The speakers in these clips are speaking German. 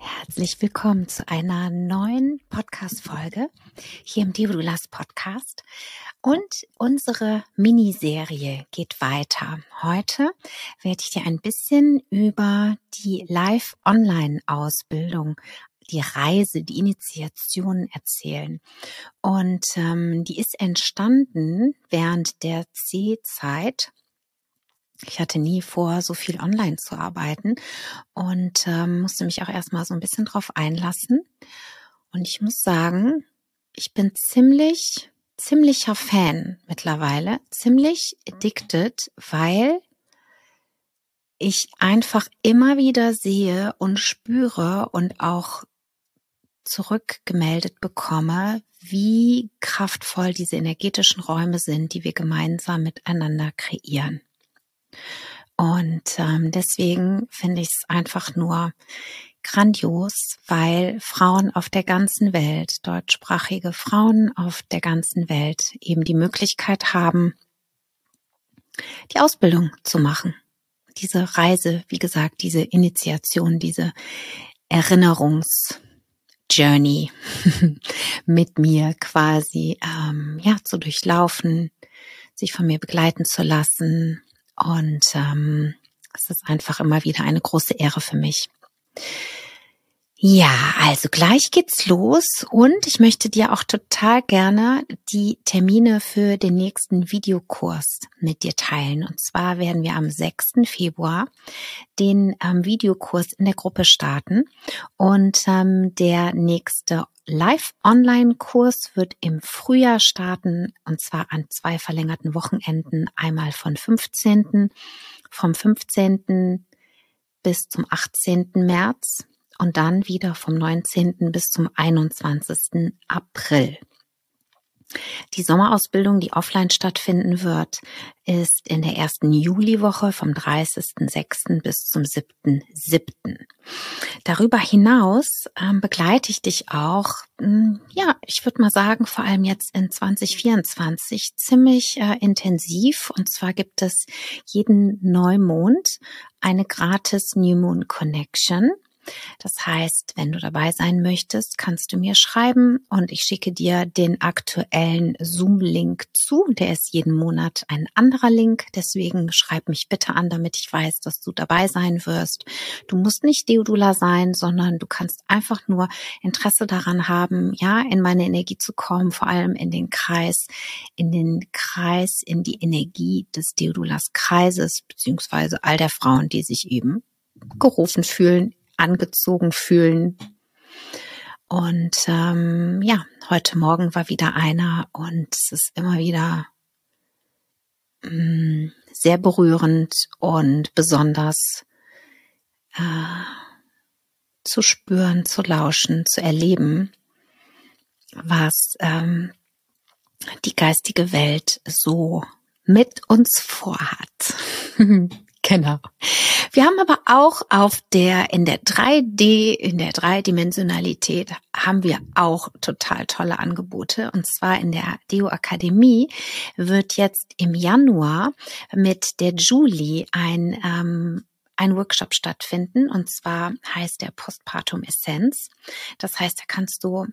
Herzlich willkommen zu einer neuen Podcast-Folge hier im Divodulas Podcast. Und unsere Miniserie geht weiter. Heute werde ich dir ein bisschen über die Live-Online-Ausbildung die Reise, die Initiation erzählen. Und ähm, die ist entstanden während der C-Zeit ich hatte nie vor, so viel online zu arbeiten und ähm, musste mich auch erstmal so ein bisschen drauf einlassen. Und ich muss sagen, ich bin ziemlich, ziemlicher Fan mittlerweile, ziemlich addicted, weil ich einfach immer wieder sehe und spüre und auch zurückgemeldet bekomme, wie kraftvoll diese energetischen Räume sind, die wir gemeinsam miteinander kreieren. Und ähm, deswegen finde ich es einfach nur grandios, weil Frauen auf der ganzen Welt, deutschsprachige Frauen auf der ganzen Welt eben die Möglichkeit haben, die Ausbildung zu machen. Diese Reise, wie gesagt, diese Initiation, diese Erinnerungsjourney mit mir quasi ähm, ja zu durchlaufen, sich von mir begleiten zu lassen, und ähm, es ist einfach immer wieder eine große Ehre für mich. Ja, also gleich geht's los und ich möchte dir auch total gerne die Termine für den nächsten Videokurs mit dir teilen. Und zwar werden wir am 6. Februar den ähm, Videokurs in der Gruppe starten und ähm, der nächste Live-Online-Kurs wird im Frühjahr starten und zwar an zwei verlängerten Wochenenden, einmal von 15. vom 15. bis zum 18. März und dann wieder vom 19. bis zum 21. April. Die Sommerausbildung, die offline stattfinden wird, ist in der ersten Juliwoche vom 30.06. bis zum 7.07. Darüber hinaus ähm, begleite ich dich auch, hm, ja, ich würde mal sagen, vor allem jetzt in 2024 ziemlich äh, intensiv. Und zwar gibt es jeden Neumond eine gratis New Moon Connection. Das heißt, wenn du dabei sein möchtest, kannst du mir schreiben und ich schicke dir den aktuellen Zoom-Link zu. Der ist jeden Monat ein anderer Link. Deswegen schreib mich bitte an, damit ich weiß, dass du dabei sein wirst. Du musst nicht Deodula sein, sondern du kannst einfach nur Interesse daran haben, ja, in meine Energie zu kommen, vor allem in den Kreis, in den Kreis, in die Energie des Deodulas Kreises, beziehungsweise all der Frauen, die sich eben gerufen fühlen, angezogen fühlen. Und ähm, ja, heute Morgen war wieder einer und es ist immer wieder mh, mm, sehr berührend und besonders äh, zu spüren, zu lauschen, zu erleben, was ähm, die geistige Welt so mit uns vorhat. genau. Wir haben aber auch auf der, in der 3D, in der Dreidimensionalität haben wir auch total tolle Angebote. Und zwar in der Deo Akademie wird jetzt im Januar mit der Julie ein, ähm, ein Workshop stattfinden. Und zwar heißt der Postpartum Essenz. Das heißt, da kannst du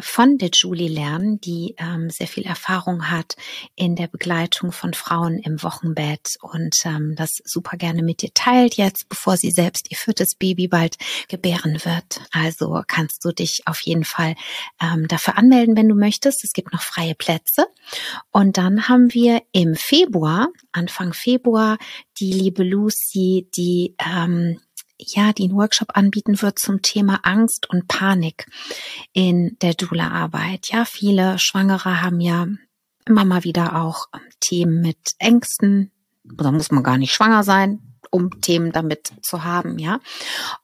von der Julie lernen, die ähm, sehr viel Erfahrung hat in der Begleitung von Frauen im Wochenbett und ähm, das super gerne mit dir teilt jetzt, bevor sie selbst ihr viertes Baby bald gebären wird. Also kannst du dich auf jeden Fall ähm, dafür anmelden, wenn du möchtest. Es gibt noch freie Plätze. Und dann haben wir im Februar, Anfang Februar, die liebe Lucy, die ähm, ja, die einen Workshop anbieten wird zum Thema Angst und Panik in der Dula-Arbeit. Ja, viele Schwangere haben ja immer mal wieder auch ähm, Themen mit Ängsten. Da muss man gar nicht schwanger sein, um Themen damit zu haben, ja.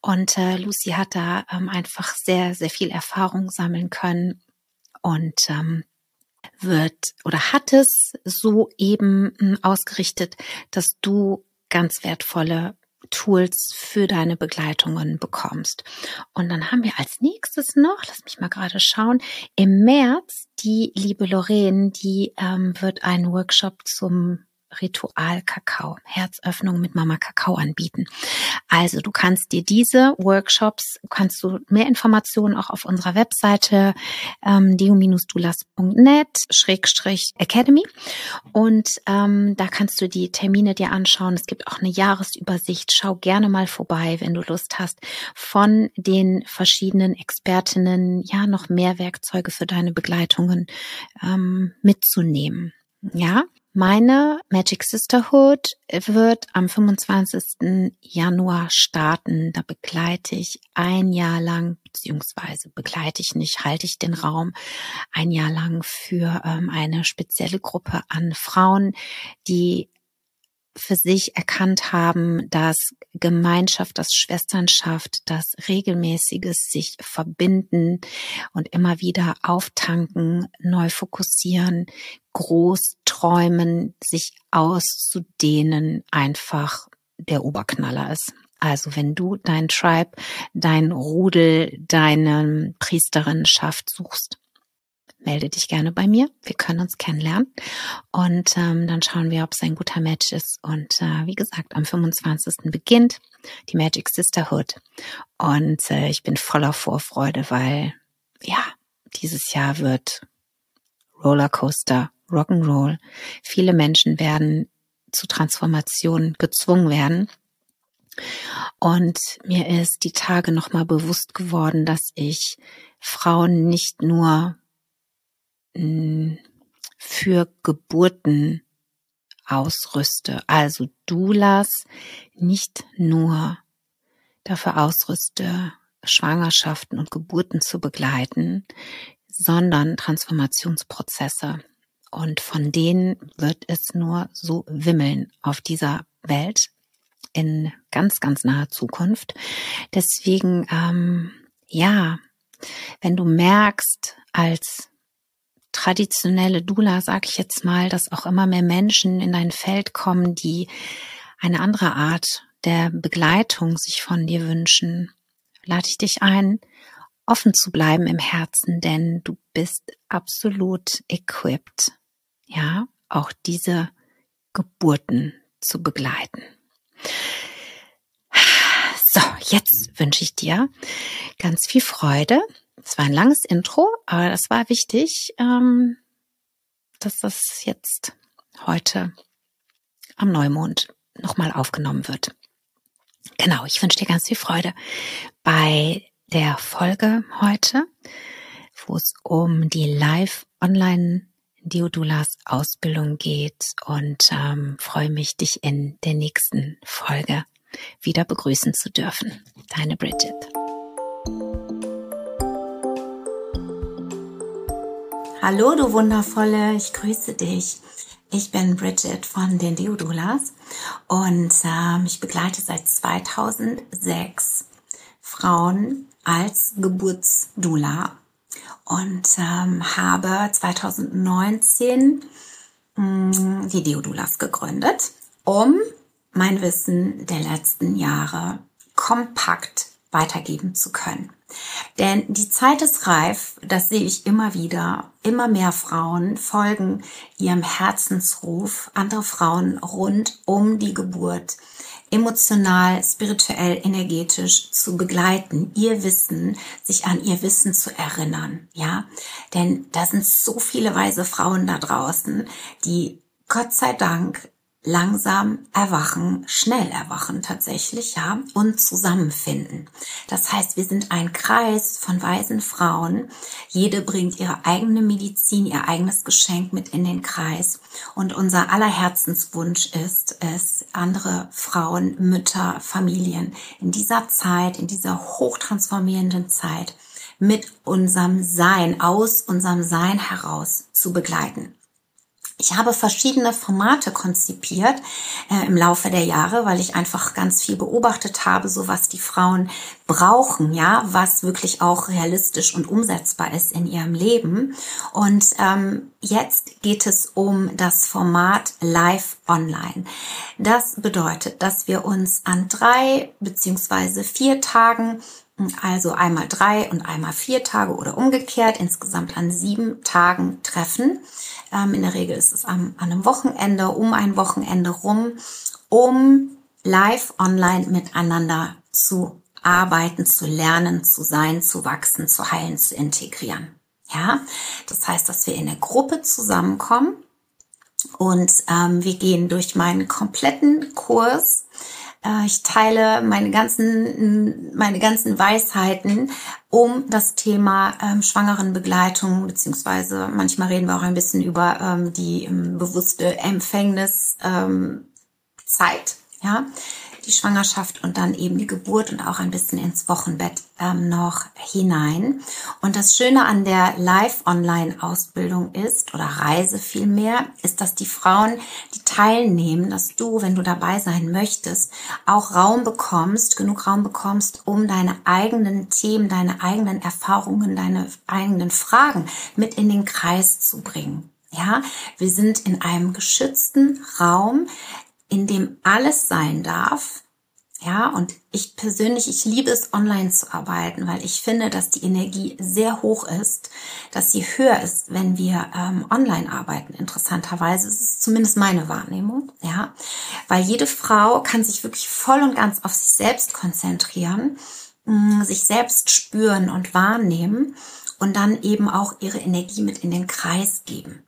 Und äh, Lucy hat da ähm, einfach sehr, sehr viel Erfahrung sammeln können und ähm, wird oder hat es so eben ähm, ausgerichtet, dass du ganz wertvolle Tools für deine Begleitungen bekommst. Und dann haben wir als nächstes noch, lass mich mal gerade schauen, im März die liebe Lorraine, die ähm, wird einen Workshop zum Ritual Kakao, Herzöffnung mit Mama Kakao anbieten. Also du kannst dir diese Workshops, kannst du mehr Informationen auch auf unserer Webseite ähm, deo-dulas.net Schrägstrich Academy und ähm, da kannst du die Termine dir anschauen. Es gibt auch eine Jahresübersicht. Schau gerne mal vorbei, wenn du Lust hast, von den verschiedenen Expertinnen ja noch mehr Werkzeuge für deine Begleitungen ähm, mitzunehmen. Ja, meine Magic Sisterhood wird am 25. Januar starten. Da begleite ich ein Jahr lang, beziehungsweise begleite ich nicht, halte ich den Raum ein Jahr lang für ähm, eine spezielle Gruppe an Frauen, die für sich erkannt haben, dass Gemeinschaft, das Schwesternschaft, das regelmäßiges sich verbinden und immer wieder auftanken, neu fokussieren, groß träumen, sich auszudehnen, einfach der Oberknaller ist. Also wenn du dein Tribe, dein Rudel, deine Priesterinnenschaft suchst, melde dich gerne bei mir. Wir können uns kennenlernen und ähm, dann schauen wir, ob es ein guter Match ist. Und äh, wie gesagt, am 25. beginnt die Magic Sisterhood und äh, ich bin voller Vorfreude, weil ja, dieses Jahr wird Rollercoaster, Rock'n'Roll. Viele Menschen werden zu Transformation gezwungen werden. Und mir ist die Tage nochmal bewusst geworden, dass ich Frauen nicht nur für Geburten ausrüste. Also Doulas nicht nur dafür ausrüste, Schwangerschaften und Geburten zu begleiten, sondern Transformationsprozesse. Und von denen wird es nur so wimmeln auf dieser Welt in ganz, ganz naher Zukunft. Deswegen, ähm, ja, wenn du merkst als traditionelle Dula, sag ich jetzt mal, dass auch immer mehr Menschen in dein Feld kommen, die eine andere Art der Begleitung sich von dir wünschen, lade ich dich ein, offen zu bleiben im Herzen, denn du bist absolut equipped, ja, auch diese Geburten zu begleiten. So, jetzt wünsche ich dir ganz viel Freude es war ein langes Intro, aber das war wichtig, ähm, dass das jetzt heute am Neumond nochmal aufgenommen wird. Genau, ich wünsche dir ganz viel Freude bei der Folge heute, wo es um die Live-Online Diodulas Ausbildung geht und ähm, freue mich, dich in der nächsten Folge wieder begrüßen zu dürfen. Deine Bridget. Hallo, du Wundervolle, ich grüße dich. Ich bin Bridget von den Deodulas und ähm, ich begleite seit 2006 Frauen als Geburtsdula und ähm, habe 2019 mh, mm, die Deodulas gegründet, um mein Wissen der letzten Jahre kompakt weitergeben zu können. Denn die Zeit ist reif, das sehe ich immer wieder. Immer mehr Frauen folgen ihrem Herzensruf, andere Frauen rund um die Geburt emotional, spirituell, energetisch zu begleiten, ihr Wissen, sich an ihr Wissen zu erinnern, ja? Denn da sind so viele weise Frauen da draußen, die Gott sei Dank langsam erwachen, schnell erwachen tatsächlich, ja, und zusammenfinden. Das heißt, wir sind ein Kreis von weisen Frauen. Jede bringt ihre eigene Medizin, ihr eigenes Geschenk mit in den Kreis. Und unser aller Herzenswunsch ist es, andere Frauen, Mütter, Familien in dieser Zeit, in dieser hochtransformierenden Zeit mit unserem Sein, aus unserem Sein heraus zu begleiten. Ich habe verschiedene Formate konzipiert äh, im Laufe der Jahre, weil ich einfach ganz viel beobachtet habe, so was die Frauen brauchen, ja, was wirklich auch realistisch und umsetzbar ist in ihrem Leben. Und ähm, jetzt geht es um das Format Live Online. Das bedeutet, dass wir uns an drei beziehungsweise vier Tagen also einmal drei und einmal vier Tage oder umgekehrt, insgesamt an sieben Tagen treffen. Ähm, in der Regel ist es am, an einem Wochenende, um ein Wochenende rum, um live online miteinander zu arbeiten, zu lernen, zu sein, zu wachsen, zu heilen, zu integrieren. Ja, das heißt, dass wir in der Gruppe zusammenkommen und ähm, wir gehen durch meinen kompletten Kurs ich teile meine ganzen, meine ganzen Weisheiten um das Thema ähm, Schwangerenbegleitung, beziehungsweise manchmal reden wir auch ein bisschen über ähm, die ähm, bewusste Empfängniszeit, ähm, ja, die Schwangerschaft und dann eben die Geburt und auch ein bisschen ins Wochenbett ähm, noch hinein. Und das Schöne an der Live-Online-Ausbildung ist, oder Reise vielmehr, ist, dass die Frauen, die teilnehmen, dass du, wenn du dabei sein möchtest, auch Raum bekommst, genug Raum bekommst, um deine eigenen Themen, deine eigenen Erfahrungen, deine eigenen Fragen mit in den Kreis zu bringen. Ja, wir sind in einem geschützten Raum, in dem alles sein darf. Ja, und ich persönlich, ich liebe es, online zu arbeiten, weil ich finde, dass die Energie sehr hoch ist, dass sie höher ist, wenn wir ähm, online arbeiten. Interessanterweise ist es zumindest meine Wahrnehmung, ja, weil jede Frau kann sich wirklich voll und ganz auf sich selbst konzentrieren, mh, mm, sich selbst spüren und wahrnehmen und dann eben auch ihre Energie mit in den Kreis geben.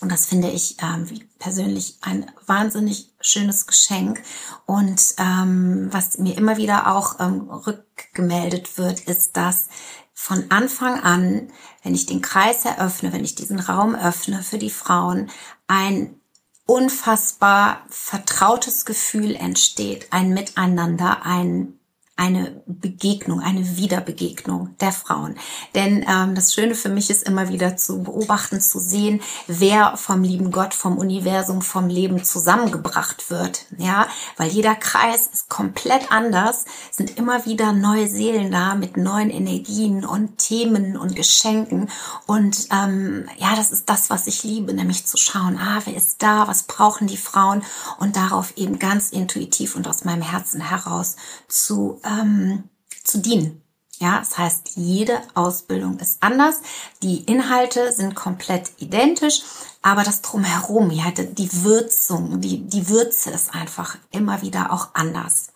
Und das finde ich ähm, persönlich ein wahnsinnig schönes Geschenk. Und ähm, was mir immer wieder auch ähm, rückgemeldet wird, ist, dass von Anfang an, wenn ich den Kreis eröffne, wenn ich diesen Raum öffne für die Frauen, ein unfassbar vertrautes Gefühl entsteht, ein Miteinander, ein eine Begegnung, eine Wiederbegegnung der Frauen. Denn ähm, das Schöne für mich ist immer wieder zu beobachten, zu sehen, wer vom lieben Gott, vom Universum, vom Leben zusammengebracht wird. Ja, weil jeder Kreis ist komplett anders, sind immer wieder neue Seelen da mit neuen Energien und Themen und Geschenken. Und ähm, ja, das ist das, was ich liebe, nämlich zu schauen, ah, wer ist da, was brauchen die Frauen und darauf eben ganz intuitiv und aus meinem Herzen heraus zu ähm, zu dienen. Ja, das heißt, jede Ausbildung ist anders. Die Inhalte sind komplett identisch, aber das drumherum, ja, die Würzung, die, die Würze ist einfach immer wieder auch anders.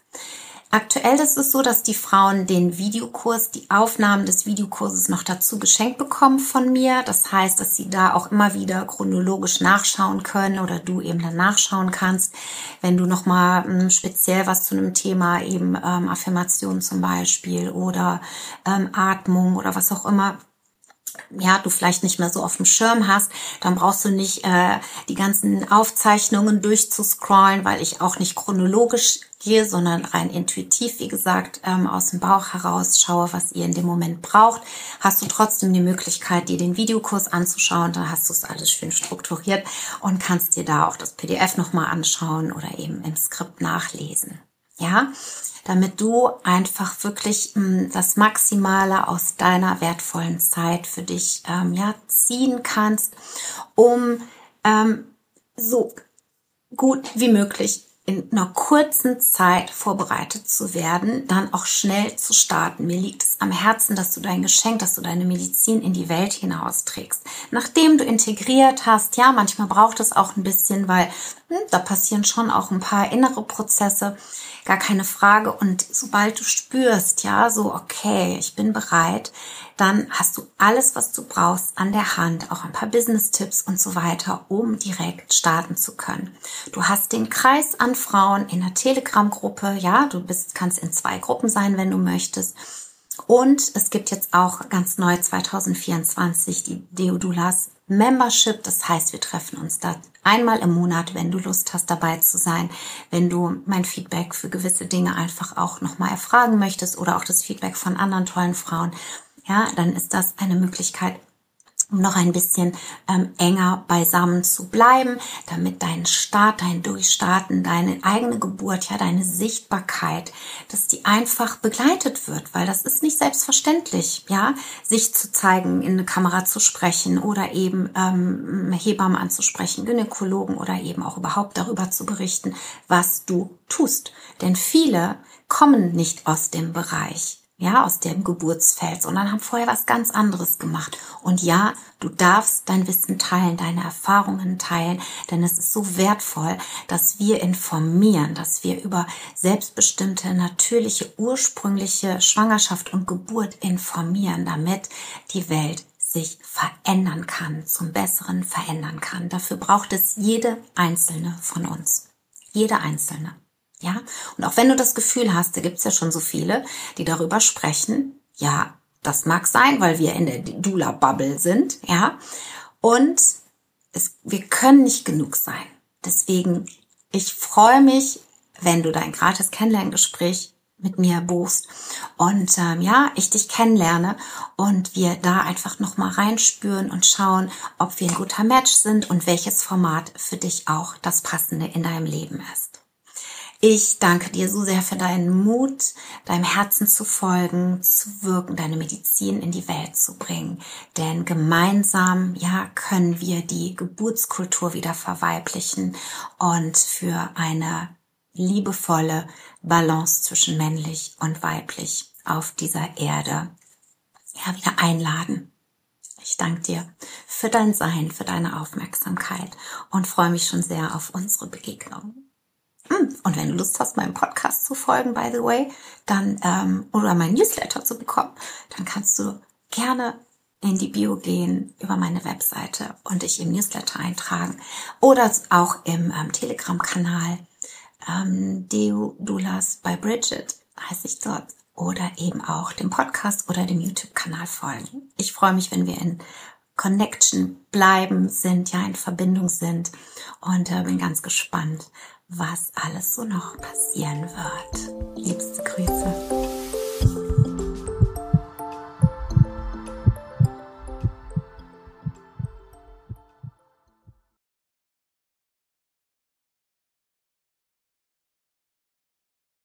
Aktuell ist es so, dass die Frauen den Videokurs, die Aufnahmen des Videokurses noch dazu geschenkt bekommen von mir. Das heißt, dass sie da auch immer wieder chronologisch nachschauen können oder du eben dann nachschauen kannst, wenn du nochmal ähm, speziell was zu einem Thema eben ähm, Affirmation zum Beispiel oder ähm, Atmung oder was auch immer ja, du vielleicht nicht mehr so auf dem Schirm hast, dann brauchst du nicht äh, die ganzen Aufzeichnungen durchzuscrollen, weil ich auch nicht chronologisch gehe, sondern rein intuitiv, wie gesagt, ähm, aus dem Bauch heraus schaue, was ihr in dem Moment braucht. Hast du trotzdem die Möglichkeit, dir den Videokurs anzuschauen, dann hast du es alles schön strukturiert und kannst dir da auch das PDF nochmal anschauen oder eben im Skript nachlesen. Ja, damit du einfach wirklich mh, hm, das Maximale aus deiner wertvollen Zeit für dich ähm, ja, ziehen kannst, um ähm, so gut wie möglich in einer kurzen Zeit vorbereitet zu werden, dann auch schnell zu starten. Mir liegt es am Herzen, dass du dein Geschenk, dass du deine Medizin in die Welt hinausträgst. Nachdem du integriert hast, ja, manchmal braucht es auch ein bisschen, weil da passieren schon auch ein paar innere Prozesse, gar keine Frage. Und sobald du spürst, ja, so, okay, ich bin bereit, dann hast du alles, was du brauchst an der Hand, auch ein paar Business-Tipps und so weiter, um direkt starten zu können. Du hast den Kreis an Frauen in der Telegram-Gruppe, ja, du bist, kannst in zwei Gruppen sein, wenn du möchtest. Und es gibt jetzt auch ganz neu 2024 die Deodulas Membership. Das heißt, wir treffen uns da einmal im Monat, wenn du Lust hast, dabei zu sein. Wenn du mein Feedback für gewisse Dinge einfach auch nochmal erfragen möchtest oder auch das Feedback von anderen tollen Frauen, ja, dann ist das eine Möglichkeit, um noch ein bisschen ähm, enger beisammen zu bleiben, damit dein Start, dein Durchstarten, deine eigene Geburt, ja, deine Sichtbarkeit, dass die einfach begleitet wird, weil das ist nicht selbstverständlich, ja, sich zu zeigen, in eine Kamera zu sprechen oder eben ähm, Hebammen anzusprechen, Gynäkologen oder eben auch überhaupt darüber zu berichten, was du tust. Denn viele kommen nicht aus dem Bereich ja, aus dem Geburtsfeld, sondern haben vorher was ganz anderes gemacht. Und ja, du darfst dein Wissen teilen, deine Erfahrungen teilen, denn es ist so wertvoll, dass wir informieren, dass wir über selbstbestimmte, natürliche, ursprüngliche Schwangerschaft und Geburt informieren, damit die Welt sich verändern kann, zum Besseren verändern kann. Dafür braucht es jede einzelne von uns. Jede einzelne. Ja, und auch wenn du das Gefühl hast, da gibt's ja schon so viele, die darüber sprechen, ja, das mag sein, weil wir in der Dula-Bubble sind, ja, und es, wir können nicht genug sein. Deswegen, ich freue mich, wenn du dein gratis Kennenlerngespräch mit mir buchst und ähm, ja, ich dich kennenlerne und wir da einfach noch mal reinspüren und schauen, ob wir ein guter Match sind und welches Format für dich auch das passende in deinem Leben ist. Ich danke dir so sehr für deinen Mut, deinem Herzen zu folgen, zu wirken, deine Medizin in die Welt zu bringen. Denn gemeinsam, ja, können wir die Geburtskultur wieder verweiblichen und für eine liebevolle Balance zwischen männlich und weiblich auf dieser Erde, ja, wieder einladen. Ich danke dir für dein Sein, für deine Aufmerksamkeit und freue mich schon sehr auf unsere Begegnung. Und wenn du Lust hast, meinem Podcast zu folgen, by the way, dann ähm, oder mein Newsletter zu bekommen, dann kannst du gerne in die Bio gehen über meine Webseite und dich im Newsletter eintragen. Oder auch im ähm, Telegram-Kanal ähm, Deu Dulas by Bridget heiße ich dort. Oder eben auch dem Podcast oder dem YouTube-Kanal folgen. Ich freue mich, wenn wir in Connection bleiben, sind, ja in Verbindung sind und äh, bin ganz gespannt, was alles so noch passieren wird. Liebste Grüße.